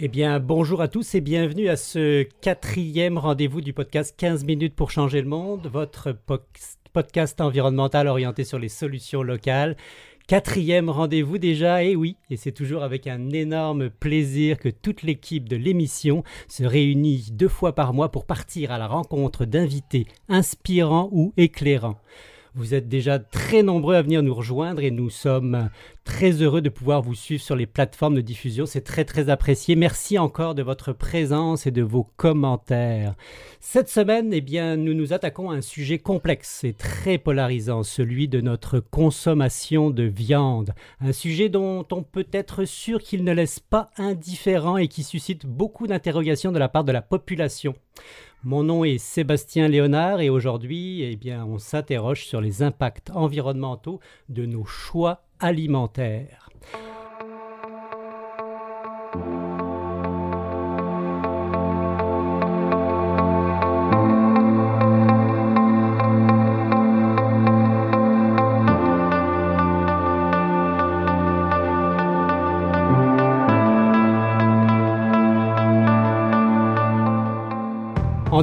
Eh bien, bonjour à tous et bienvenue à ce quatrième rendez-vous du podcast 15 minutes pour changer le monde, votre podcast environnemental orienté sur les solutions locales. Quatrième rendez-vous déjà, et oui, et c'est toujours avec un énorme plaisir que toute l'équipe de l'émission se réunit deux fois par mois pour partir à la rencontre d'invités inspirants ou éclairants. Vous êtes déjà très nombreux à venir nous rejoindre et nous sommes très heureux de pouvoir vous suivre sur les plateformes de diffusion. C'est très très apprécié. Merci encore de votre présence et de vos commentaires. Cette semaine, eh nous nous attaquons à un sujet complexe et très polarisant, celui de notre consommation de viande. Un sujet dont on peut être sûr qu'il ne laisse pas indifférent et qui suscite beaucoup d'interrogations de la part de la population. Mon nom est Sébastien Léonard et aujourd'hui, eh bien, on s'interroge sur les impacts environnementaux de nos choix alimentaires.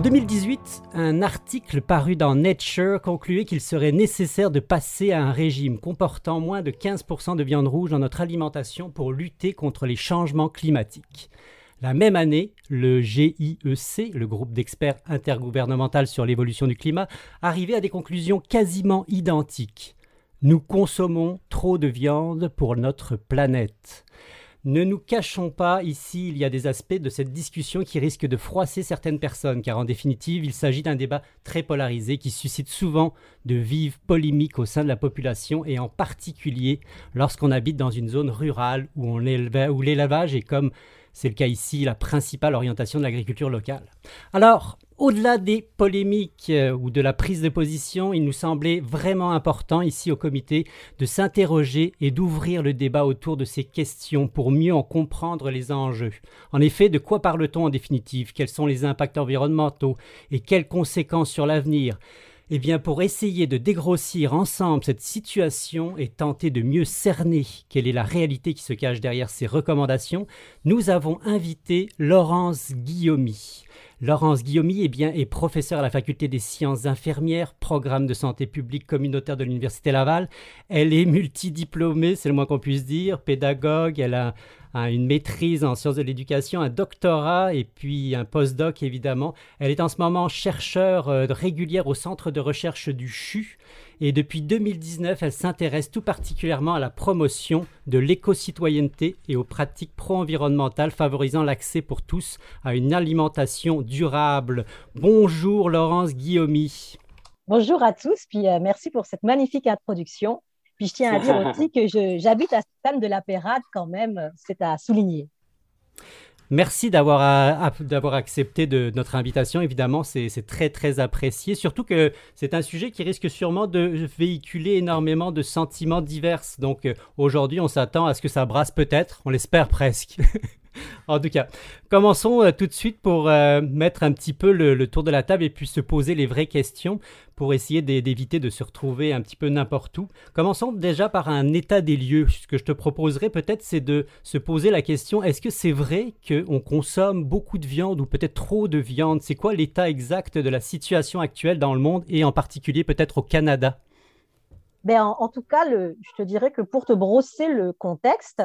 2018, un article paru dans Nature concluait qu'il serait nécessaire de passer à un régime comportant moins de 15% de viande rouge dans notre alimentation pour lutter contre les changements climatiques. La même année, le GIEC, le groupe d'experts intergouvernemental sur l'évolution du climat, arrivait à des conclusions quasiment identiques. Nous consommons trop de viande pour notre planète. Ne nous cachons pas, ici, il y a des aspects de cette discussion qui risquent de froisser certaines personnes, car en définitive, il s'agit d'un débat très polarisé qui suscite souvent de vives polémiques au sein de la population, et en particulier lorsqu'on habite dans une zone rurale où, l'élevage est comme c'est le cas ici, la principale orientation de l'agriculture locale. Alors, au-delà des polémiques euh, ou de la prise de position, il nous semblait vraiment important ici au comité de s'interroger et d'ouvrir le débat autour de ces questions pour mieux en comprendre les enjeux. En effet, de quoi parle-t-on en définitive? Quels sont les impacts environnementaux et quelles conséquences sur l'avenir? Eh bien, pour essayer de dégrossir ensemble cette situation et tenter de mieux cerner quelle est la réalité qui se cache derrière ces recommandations, nous avons invité Laurence Guillaumy. Laurence Guillaumy eh bien, est professeure à la faculté des sciences infirmières, programme de santé publique communautaire de l'Université Laval. Elle est multidiplômée, c'est le moins qu'on puisse dire, pédagogue, elle a une maîtrise en sciences de l'éducation, un doctorat et puis un postdoc évidemment. Elle est en ce moment chercheure euh, régulière au centre de recherche du CHU et depuis 2019, elle s'intéresse tout particulièrement à la promotion de l'éco-citoyenneté et aux pratiques pro-environnementales favorisant l'accès pour tous à une alimentation durable. Bonjour Laurence Guillaumy. Bonjour à tous, puis euh, merci pour cette magnifique introduction. Puis je tiens à dire aussi que j'habite à Stan de la Pérade quand même, c'est à souligner. Merci d'avoir d'avoir accepté notre invitation. Évidemment, c'est très très apprécié. Surtout que c'est un sujet qui risque sûrement de véhiculer énormément de sentiments divers. Donc euh, aujourd'hui, on s'attend à ce que ça brasse peut-être. On l'espère presque. en tout cas, commençons euh, tout de suite pour euh, mettre un petit peu le, tour de la table et puis se poser les vraies questions pour essayer d'éviter de se retrouver un petit peu n'importe où. Commençons déjà par un état des lieux. Ce que je te proposerais peut-être, c'est de se poser la question est-ce que c'est vrai qu'on consomme beaucoup de viande ou peut-être trop de viande? C'est quoi l'état exact de la situation actuelle dans le monde et en particulier peut-être au Canada? Ben, en, tout cas, je te dirais que pour te brosser le contexte,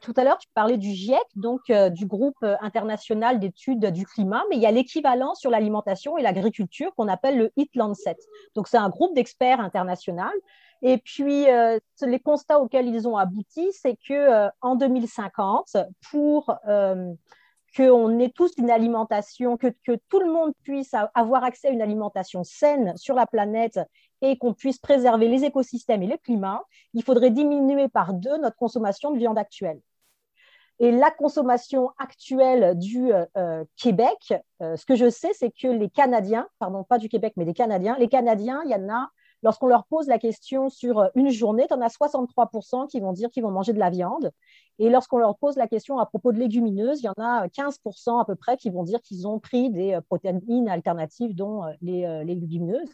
tout à, l'heure, tu parlais du GIEC, donc euh, du groupe euh, international d'études du climat, mais il y a l'équivalent sur l'alimentation et l'agriculture qu'on appelle le HIT Lancet. Donc, c'est un groupe d'experts international. Et puis, euh, les constats auxquels ils ont abouti, c'est que en 2050, pour qu'on ait tous une alimentation, que, tout le monde puisse avoir accès à une alimentation saine sur la planète et qu'on puisse préserver les écosystèmes et le climat, il faudrait diminuer par deux notre consommation de viande actuelle. Et la consommation actuelle du euh, euh, Québec, euh, ce que je sais, c'est que les Canadiens, pardon, pas du Québec, mais des Canadiens, les Canadiens, il y en a lorsqu'on leur pose la question sur une journée, tu en as 63% qui vont dire qu'ils vont manger de la viande. Et lorsqu'on leur pose la question à propos de légumineuses, il y en a 15% à peu près qui vont dire qu'ils ont pris des protéines alternatives, dont les, légumineuses.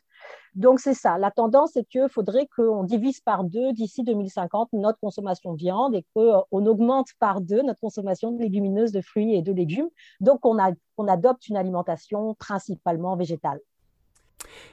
Donc, c'est ça. La tendance, c'est qu'il faudrait qu'on divise par deux d'ici 2050 notre consommation de viande et qu'on augmente par deux notre consommation de légumineuses, de fruits et de légumes. Donc, on, adopte une alimentation principalement végétale.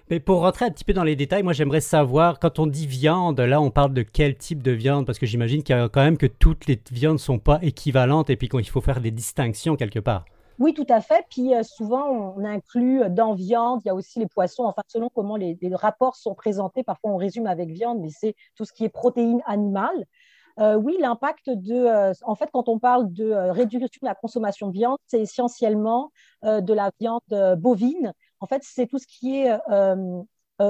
Mais pour rentrer un petit peu dans les détails, moi j'aimerais savoir, quand on dit viande, là on parle de quel type de viande? Parce que j'imagine qu'il y a quand même que toutes les viandes ne sont pas équivalentes et puis qu'il faut faire des distinctions quelque part. Oui, tout à fait. Puis euh, souvent, on inclut euh, dans viande, il y a aussi les poissons, enfin, selon comment les, rapports sont présentés, parfois on résume avec viande, mais c'est tout ce qui est protéines animales. Euh, oui, l'impact de. en fait, quand on parle de réduction de la consommation de viande, c'est essentiellement de la viande bovine. En fait, c'est tout ce qui est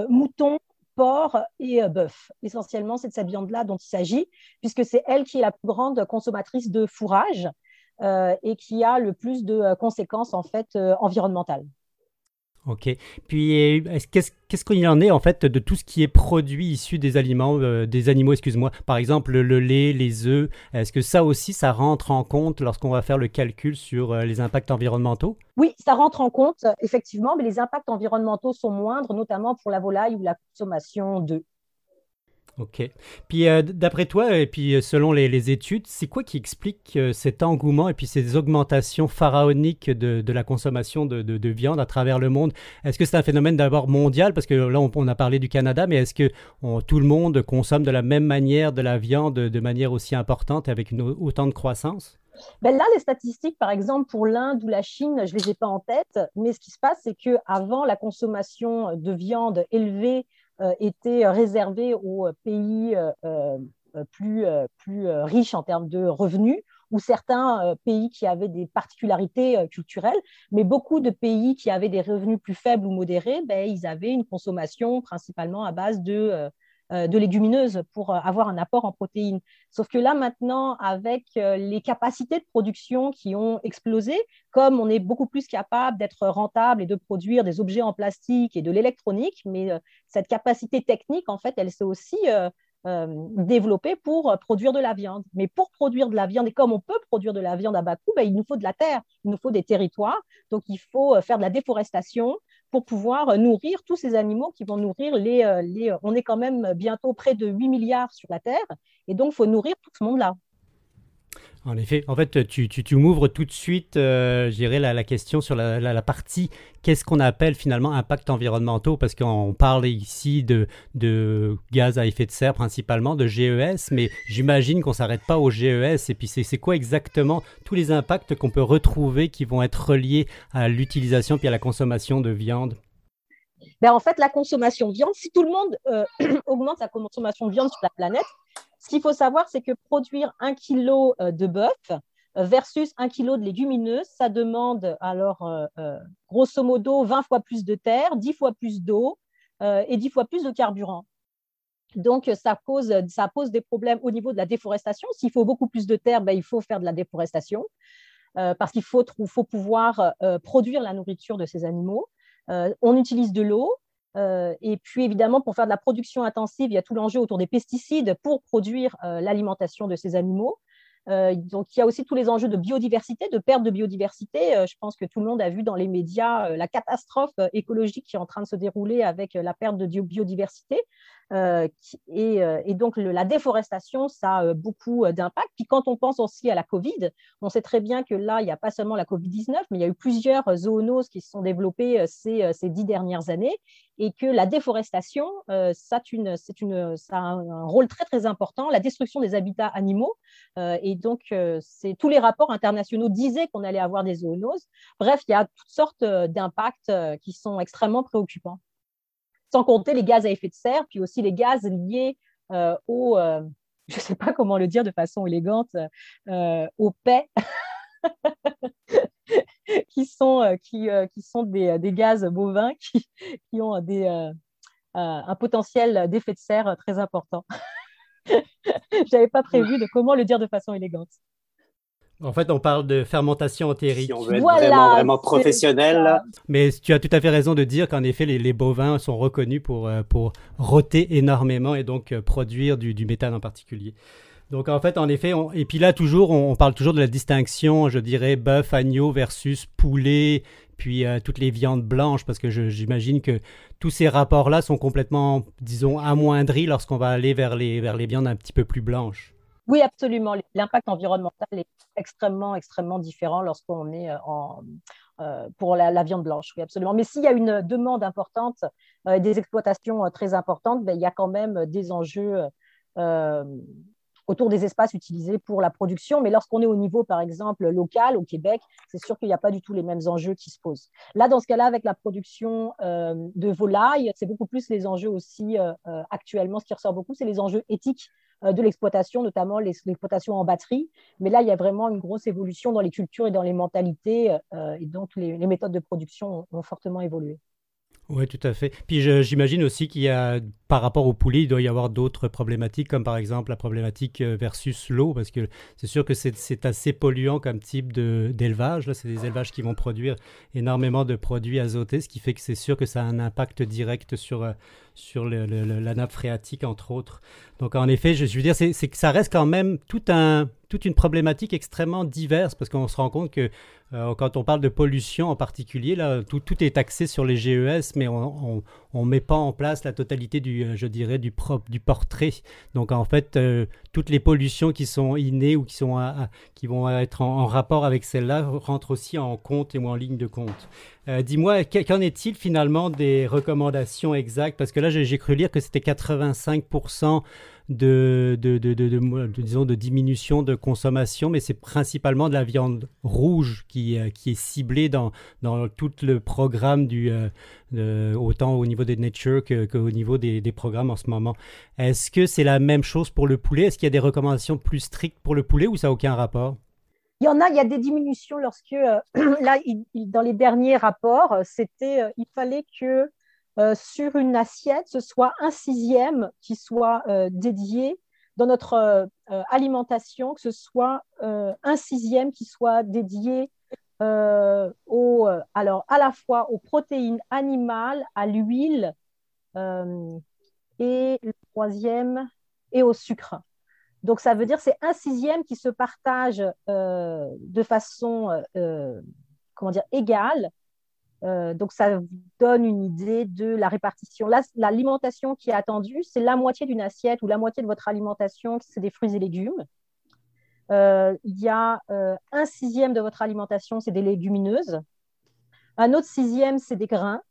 mouton, porc et bœuf. Essentiellement, c'est de cette viande-là dont il s'agit, puisque c'est elle qui est la plus grande consommatrice de fourrage. Euh, et qui a le plus de euh, conséquences en fait euh, environnementales. Ok. Puis, qu'est-ce qu'il en est en fait de tout ce qui est produit issu des aliments, des animaux, excuse-moi? Par exemple, le lait, les œufs. Est-ce que ça aussi, ça rentre en compte lorsqu'on va faire le calcul sur les impacts environnementaux? Oui, ça rentre en compte effectivement, mais les impacts environnementaux sont moindres, notamment pour la volaille ou la consommation d'œufs. Ok. Puis euh, d'après toi, et puis euh, selon les, études, c'est quoi qui explique euh, cet engouement et puis ces augmentations pharaoniques de, la consommation de, viande à travers le monde? Est-ce que c'est un phénomène d'abord mondial? Parce que là, on, a parlé du Canada, mais est-ce que tout le monde consomme de la même manière de la viande de manière aussi importante et avec autant de croissance? Ben là, les statistiques, par exemple, pour l'Inde ou la Chine, je ne les ai pas en tête, mais ce qui se passe, c'est qu'avant la consommation de viande élevée était réservé aux pays euh, plus, plus riches en termes de revenus ou certains pays qui avaient des particularités culturelles, mais beaucoup de pays qui avaient des revenus plus faibles ou modérés, ben, ils avaient une consommation principalement à base de euh, de légumineuses pour euh, avoir un apport en protéines. Sauf que là, maintenant, avec euh, les capacités de production qui ont explosé, comme on est beaucoup plus capable d'être rentable et de produire des objets en plastique et de l'électronique, mais cette capacité technique, en fait, elle s'est aussi développée pour produire de la viande. Mais pour produire de la viande, et comme on peut produire de la viande à bas coût, ben, il nous faut de la terre, il nous faut des territoires. Donc, il faut faire de la déforestation, pour pouvoir nourrir tous ces animaux qui vont nourrir les, euh, les... On est quand même bientôt près de 8 milliards sur la Terre, et donc il faut nourrir tout ce monde-là. En effet, en fait, tu, tu, m'ouvres tout de suite, euh, la, question sur la, partie qu'est-ce qu'on appelle finalement impact environnementaux, parce qu'on parle ici de, de gaz à effet de serre principalement, de GES, mais j'imagine qu'on ne s'arrête pas au GES. Et puis, c'est quoi exactement tous les impacts qu'on peut retrouver qui vont être reliés à l'utilisation puis à la consommation de viande? Ben, en fait, la consommation de viande, si tout le monde euh, augmente sa consommation de viande sur la planète, ce qu'il faut savoir, c'est que produire un kilo euh, de bœuf euh, versus un kilo de légumineuses, ça demande alors grosso modo 20 fois plus de terre, 10 fois plus d'eau et 10 fois plus de carburant. Donc, ça pose, ça pose des problèmes au niveau de la déforestation. S'il faut beaucoup plus de terre, ben, il faut faire de la déforestation parce qu'il faut, faut, pouvoir produire la nourriture de ces animaux. On utilise de l'eau, euh, et puis évidemment, pour faire de la production intensive, il y a tout l'enjeu autour des pesticides pour produire euh, l'alimentation de ces animaux. Euh, donc il y a aussi tous les enjeux de biodiversité, de perte de biodiversité. je pense que tout le monde a vu dans les médias la catastrophe écologique qui est en train de se dérouler avec la perte de biodiversité. Euh, euh, et, donc, la déforestation, ça a euh, beaucoup d'impact. Puis quand on pense aussi à la Covid, on sait très bien que là, il n'y a pas seulement la Covid-19, mais il y a eu plusieurs zoonoses qui se sont développées ces, dix dernières années et que la déforestation, ça, a un rôle très, très important, la destruction des habitats animaux. et donc, tous les rapports internationaux disaient qu'on allait avoir des zoonoses. Bref, il y a toutes sortes d'impacts qui sont extrêmement préoccupants sans compter les gaz à effet de serre, puis aussi les gaz liés euh, au, euh, je ne sais pas comment le dire de façon élégante, euh, aux paix, qui sont, sont des, gaz bovins qui, ont un potentiel d'effet de serre très important. Je n'avais pas prévu de comment le dire de façon élégante. En fait, on parle de fermentation entérique. Si on veut être vraiment, vraiment professionnel. Mais tu as tout à fait raison de dire qu'en effet, les, bovins sont reconnus pour, euh, pour roter énormément et donc euh, produire du, du méthane en particulier. Donc en fait, en effet, et puis là toujours, on, parle toujours de la distinction, je dirais, bœuf, agneau versus poulet, puis euh, toutes les viandes blanches, parce que j'imagine que tous ces rapports-là sont complètement, disons, amoindris lorsqu'on va aller vers les, vers les viandes un petit peu plus blanches. Oui, absolument. L'impact environnemental est extrêmement, extrêmement différent lorsqu'on est euh, en, euh, pour la, viande blanche. Oui, absolument. Mais s'il y a une demande importante, des exploitations très importantes, ben, il y a quand même des enjeux autour des espaces utilisés pour la production. Mais lorsqu'on est au niveau, par exemple, local, au Québec, c'est sûr qu'il n'y a pas du tout les mêmes enjeux qui se posent. Là, dans ce cas-là, avec la production euh, de volailles, c'est beaucoup plus les enjeux aussi euh, euh, actuellement. Ce qui ressort beaucoup, c'est les enjeux éthiques de l'exploitation, notamment l'exploitation en batterie. Mais là, il y a vraiment une grosse évolution dans les cultures et dans les mentalités. et donc, les, méthodes de production ont fortement évolué. Oui, tout à fait. Puis j'imagine aussi qu'il y a, par rapport au poulet, il doit y avoir d'autres problématiques, comme par exemple la problématique euh, versus l'eau, parce que c'est sûr que c'est assez polluant comme type d'élevage. Là, c'est des élevages qui vont produire énormément de produits azotés, ce qui fait que c'est sûr que ça a un impact direct sur, euh, sur la nappe phréatique, entre autres. Donc en effet, je, veux dire, c'est que ça reste quand même tout un, toute une problématique extrêmement diverse, parce qu'on se rend compte que euh, quand on parle de pollution en particulier, là, tout, tout est axé sur les GES, mais on ne met pas en place la totalité du, euh, je dirais, du, du portrait. Donc en fait, euh, toutes les pollutions qui sont innées ou qui, sont qui vont être en, rapport avec celles-là rentrent aussi en compte et ou en ligne de compte. Dis-moi, qu'en est-il finalement des recommandations exactes? Parce que là, j'ai cru lire que c'était 85% de, disons, de diminution de consommation, mais c'est principalement de la viande rouge qui, euh, qui est ciblée dans, dans tout le programme du, euh, autant au niveau de Nature qu'au niveau des, des, programmes en ce moment. Est-ce que c'est la même chose pour le poulet? Est-ce qu'il y a des recommandations plus strictes pour le poulet ou ça n'a aucun rapport? Il y en a, il y a des diminutions lorsque, euh, là, dans les derniers rapports, c'était, il fallait que euh, sur une assiette, ce soit un sixième qui soit euh, dédié dans notre euh, alimentation, que ce soit un sixième qui soit dédié à la fois aux protéines animales, à l'huile et le troisième et au sucre. Donc, ça veut dire c'est un sixième qui se partage de façon comment dire, égale euh, donc, ça donne une idée de la répartition. l'alimentation qui est attendue, c'est la moitié d'une assiette ou la moitié de votre alimentation, c'est des fruits et légumes. Euh, il y a euh, un sixième de votre alimentation, c'est des légumineuses. Un autre sixième, c'est des grains.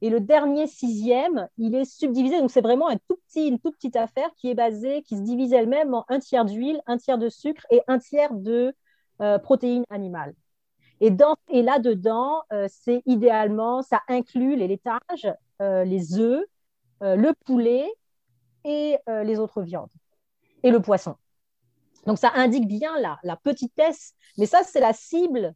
Et le dernier sixième, il est subdivisé. Donc, c'est vraiment un tout petit, une toute petite affaire qui est basée, qui se divise elle-même en un tiers d'huile, un tiers de sucre et un tiers de protéines animales. Et, là-dedans, euh, c'est idéalement, ça inclut les laitages, euh, les œufs, euh, le poulet et les autres viandes, et le poisson. Donc ça indique bien la, la petitesse, mais ça, c'est la cible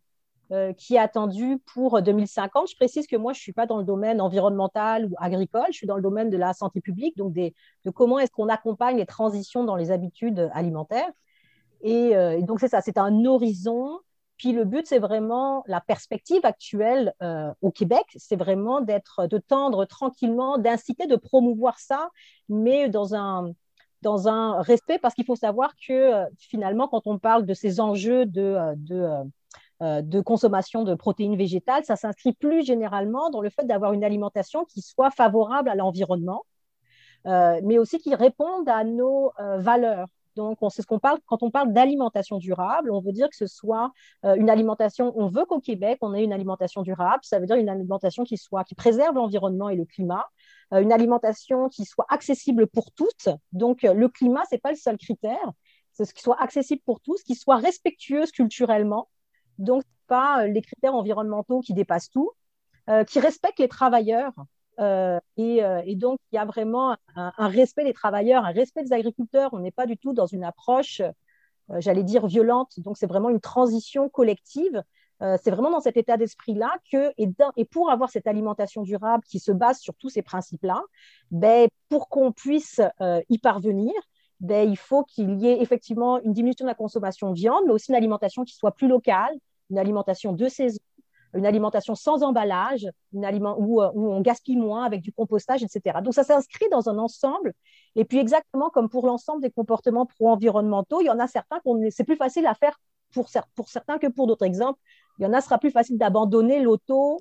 qui est attendue pour 2050. Je précise que moi, je ne suis pas dans le domaine environnemental ou agricole, je suis dans le domaine de la santé publique, donc de comment est-ce qu'on accompagne les transitions dans les habitudes alimentaires. Et donc c'est ça, c'est un horizon puis le but, c'est vraiment la perspective actuelle euh, au Québec, c'est vraiment d'être, de tendre tranquillement, d'inciter, de promouvoir ça, mais dans un, dans un respect, parce qu'il faut savoir que euh, finalement, quand on parle de ces enjeux de, euh, de, de consommation de protéines végétales, ça s'inscrit plus généralement dans le fait d'avoir une alimentation qui soit favorable à l'environnement, mais aussi qui réponde à nos valeurs. Donc, c'est ce qu'on parle quand on parle d'alimentation durable. On veut dire que ce soit euh, une alimentation. On veut qu'au Québec, on ait une alimentation durable. Ça veut dire une alimentation qui soit qui préserve l'environnement et le climat, euh, une alimentation qui soit accessible pour toutes. Donc, euh, le climat, c'est pas le seul critère. C'est ce qui soit accessible pour tous, qui soit respectueuse culturellement. Donc, pas les critères environnementaux qui dépassent tout, qui respectent les travailleurs. Euh, euh, et, donc, il y a vraiment un, respect des travailleurs, un respect des agriculteurs. On n'est pas du tout dans une approche, euh, j'allais dire, violente. Donc, c'est vraiment une transition collective. c'est vraiment dans cet état d'esprit-là que, et, pour avoir cette alimentation durable qui se base sur tous ces principes-là, ben, pour qu'on puisse y parvenir, ben, il faut qu'il y ait effectivement une diminution de la consommation de viande, mais aussi une alimentation qui soit plus locale, une alimentation de saison, une alimentation sans emballage, une aliment où, euh, on gaspille moins avec du compostage, etc. Donc ça s'inscrit dans un ensemble. Et puis exactement comme pour l'ensemble des comportements pro-environnementaux, il y en a certains qu'on c'est plus facile à faire pour, certains que pour d'autres. Exemples, il y en a sera plus facile d'abandonner l'auto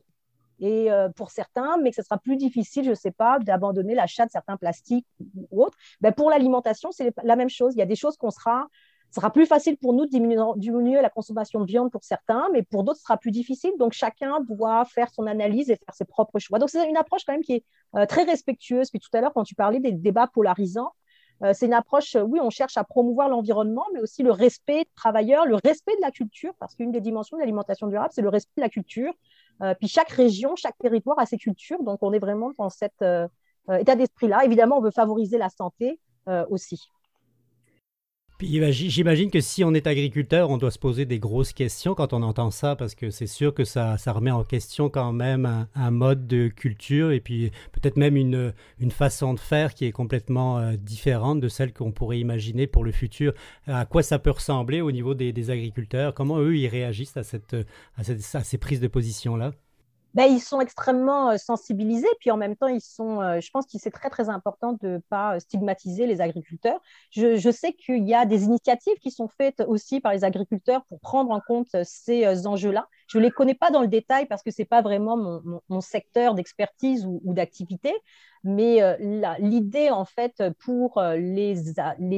et euh, pour certains, mais que ce sera plus difficile, je ne sais pas, d'abandonner l'achat de certains plastiques ou autres. Ben, pour l'alimentation, c'est la même chose. Il y a des choses qu'on sera sera plus facile pour nous de diminuer, la consommation de viande pour certains, mais pour d'autres, ce sera plus difficile. Donc, chacun doit faire son analyse et faire ses propres choix. Donc, c'est une approche quand même qui est euh, très respectueuse. Puis tout à l'heure, quand tu parlais des débats polarisants, euh, c'est une approche, oui, on cherche à promouvoir l'environnement, mais aussi le respect des travailleurs, le respect de la culture, parce qu'une des dimensions de l'alimentation durable, c'est le respect de la culture. Euh, puis chaque région, chaque territoire a ses cultures, donc on est vraiment dans cet état d'esprit-là. Évidemment, on veut favoriser la santé aussi. J'imagine que si on est agriculteur, on doit se poser des grosses questions quand on entend ça, parce que c'est sûr que ça, remet en question quand même un, mode de culture et puis peut-être même une, façon de faire qui est complètement euh, différente de celle qu'on pourrait imaginer pour le futur. À quoi ça peut ressembler au niveau des, agriculteurs? Comment eux, ils réagissent à, cette, à ces prises de position-là? Ben, ils sont extrêmement euh, sensibilisés, puis en même temps, ils sont, euh, je pense que c'est très, très important de ne pas stigmatiser les agriculteurs. Je, sais qu'il y a des initiatives qui sont faites aussi par les agriculteurs pour prendre en compte ces euh, enjeux-là. Je ne les connais pas dans le détail parce que ce n'est pas vraiment mon, secteur d'expertise ou, d'activité, mais l'idée, en fait, pour les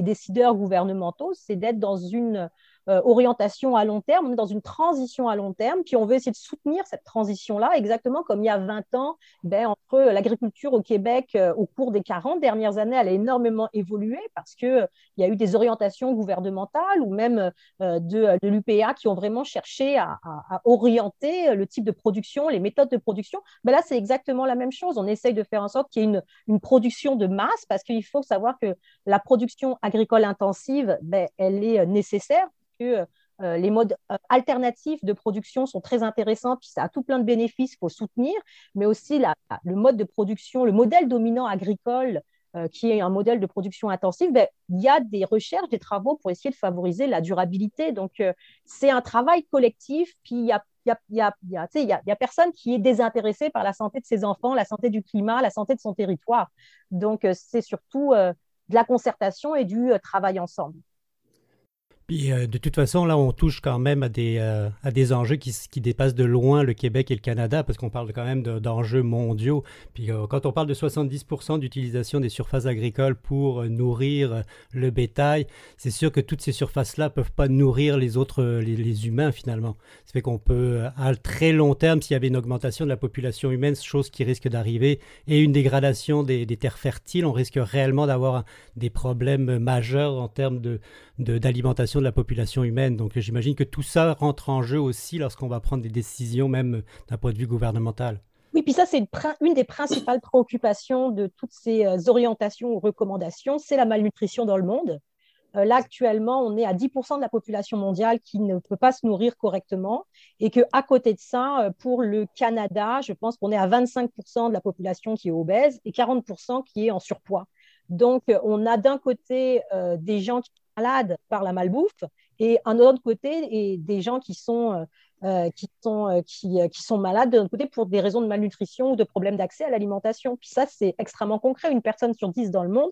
décideurs gouvernementaux, c'est d'être dans une euh, orientation à long terme, on est dans une transition à long terme, puis on veut essayer de soutenir cette transition-là, exactement comme il y a 20 ans, ben, entre l'agriculture au Québec, euh, au cours des 40 dernières années, elle a énormément évolué parce qu'il euh, y a eu des orientations gouvernementales ou même de, de l'UPA qui ont vraiment cherché à, orienter le type de production, les méthodes de production. Ben là, c'est exactement la même chose. On essaye de faire en sorte qu'il y ait une, une production de masse parce qu'il faut savoir que la production agricole intensive, ben, elle est nécessaire que euh, les modes euh, alternatifs de production sont très intéressants, puis ça a tout plein de bénéfices, il faut soutenir, mais aussi le mode de production, le modèle dominant agricole, euh, qui est un modèle de production intensive, ben, il y a des recherches, des travaux pour essayer de favoriser la durabilité. Donc, c'est un travail collectif, puis il n'y a, a, personne qui est désintéressé par la santé de ses enfants, la santé du climat, la santé de son territoire. Donc, c'est surtout de la concertation et du travail ensemble. Puis euh, de toute façon, là, on touche quand même à des, euh, à des enjeux qui, qui, dépassent de loin le Québec et le Canada, parce qu'on parle quand même d'enjeux mondiaux. Puis euh, quand on parle de 70% d'utilisation des surfaces agricoles pour nourrir le bétail, c'est sûr que toutes ces surfaces-là peuvent pas nourrir les autres, les, humains finalement. Ça fait qu'on peut, à très long terme, s'il y avait une augmentation de la population humaine, chose qui risque d'arriver, et une dégradation des terres fertiles, on risque réellement d'avoir des problèmes majeurs en termes de d'alimentation de, la population humaine. Donc j'imagine que tout ça rentre en jeu aussi lorsqu'on va prendre des décisions, même d'un point de vue gouvernemental. Oui, puis ça, c'est une, des principales préoccupations de toutes ces euh, orientations ou recommandations, c'est la malnutrition dans le monde. Euh, là, actuellement, on est à 10% de la population mondiale qui ne peut pas se nourrir correctement et qu'à côté de ça, euh, pour le Canada, je pense qu'on est à 25% de la population qui est obèse et 40% qui est en surpoids. Donc, on a d'un côté des gens qui malades par la malbouffe et un autre côté et des gens qui sont euh, euh, qui sont euh, qui, qui, sont malades de l'autre côté pour des raisons de malnutrition ou de problèmes d'accès à l'alimentation. Puis ça c'est extrêmement concret, une personne sur dix dans le monde.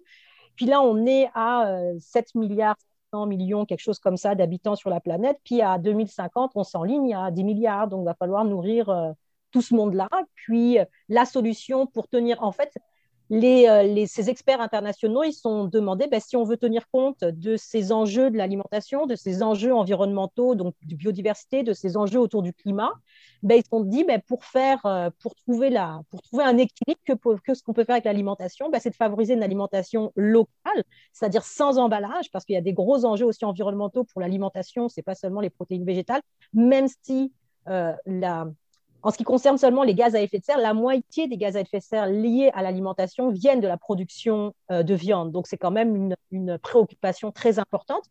Puis là on est à 7 milliards 100 millions, quelque chose comme ça, d'habitants sur la planète. Puis à 2050, on s'enligne à 10 milliards. Donc, il va falloir nourrir tout ce monde-là. Puis la solution pour tenir, en fait, euh, les, ces experts internationaux, ils sont demandés ben, si on veut tenir compte de ces enjeux de l'alimentation, de ces enjeux environnementaux, donc de biodiversité, de ces enjeux autour du climat, ben, ils sont dit ben, pour faire, euh, pour trouver la, pour trouver un équilibre que, que ce qu'on peut faire avec l'alimentation, c'est de favoriser une alimentation locale, c'est-à-dire sans emballage, parce qu'il y a des gros enjeux aussi environnementaux pour l'alimentation. C'est pas seulement les protéines végétales, même si euh, la, en ce qui concerne seulement les gaz à effet de serre, la moitié des gaz à effet de serre liés à l'alimentation viennent de la production euh, de viande. Donc, c'est quand même une, préoccupation très importante.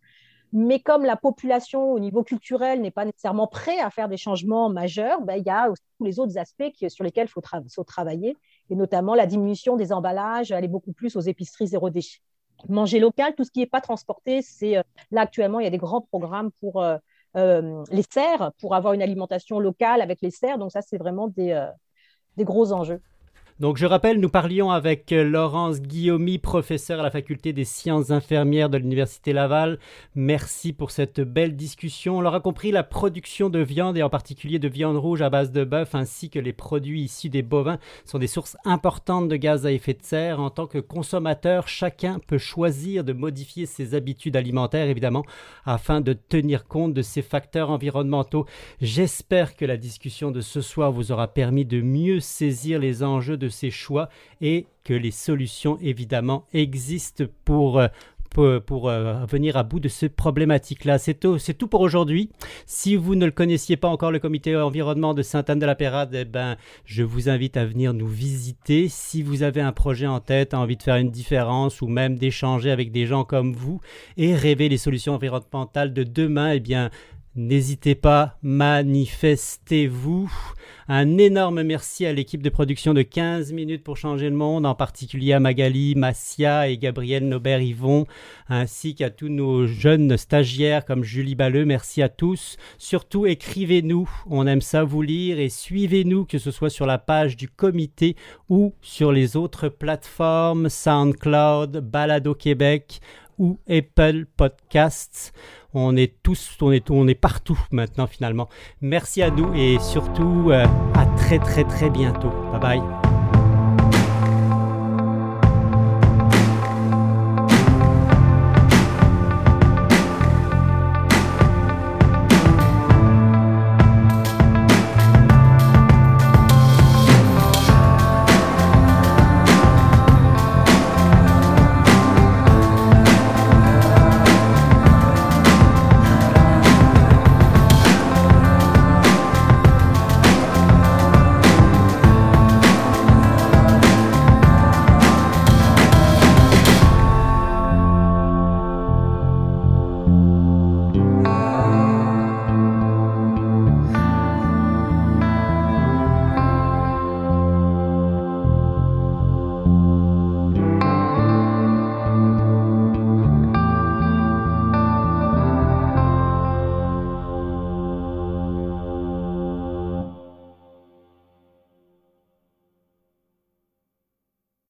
Mais comme la population au niveau culturel n'est pas nécessairement prête à faire des changements majeurs, ben, il y a aussi tous les autres aspects sur lesquels il faut, travailler, et notamment la diminution des emballages, aller beaucoup plus aux épiceries zéro déchet. manger local, tout ce qui n'est pas transporté, c'est là actuellement, il y a des grands programmes pour les serres, pour avoir une alimentation locale avec les serres. Donc ça, c'est vraiment des, des gros enjeux. Donc je rappelle, nous parlions avec euh, Laurence Guillaumy, professeure à la faculté des sciences infirmières de l'Université Laval. Merci pour cette belle discussion. On l'aura compris, la production de viande et en particulier de viande rouge à base de bœuf ainsi que les produits issus des bovins sont des sources importantes de gaz à effet de serre. En tant que consommateur, chacun peut choisir de modifier ses habitudes alimentaires évidemment afin de tenir compte de ces facteurs environnementaux. J'espère que la discussion de ce soir vous aura permis de mieux saisir les enjeux de ces choix et que les solutions évidemment existent pour euh, pour, euh, venir à bout de ces problématiques-là. C'est tout, tout, pour aujourd'hui. Si vous ne le connaissiez pas encore, le comité environnement de Sainte-Anne-de-la-Pérade, eh ben, je vous invite à venir nous visiter. Si vous avez un projet en tête, envie de faire une différence ou même d'échanger avec des gens comme vous et rêver les solutions environnementales de demain, eh bien, N'hésitez pas, manifestez-vous. Un énorme merci à l'équipe de production de 15 minutes pour changer le monde, en particulier à Magali, Massia et Gabriel Nobert-Yvon, ainsi qu'à tous nos jeunes stagiaires comme Julie Balleux. Merci à tous. Surtout, écrivez-nous. On aime ça vous lire et suivez-nous, que ce soit sur la page du comité ou sur les autres plateformes SoundCloud, Balado Québec ou Apple Podcasts. On est tous, on est, on est partout maintenant finalement. Merci à nous et surtout euh, à très très très bientôt. Bye bye.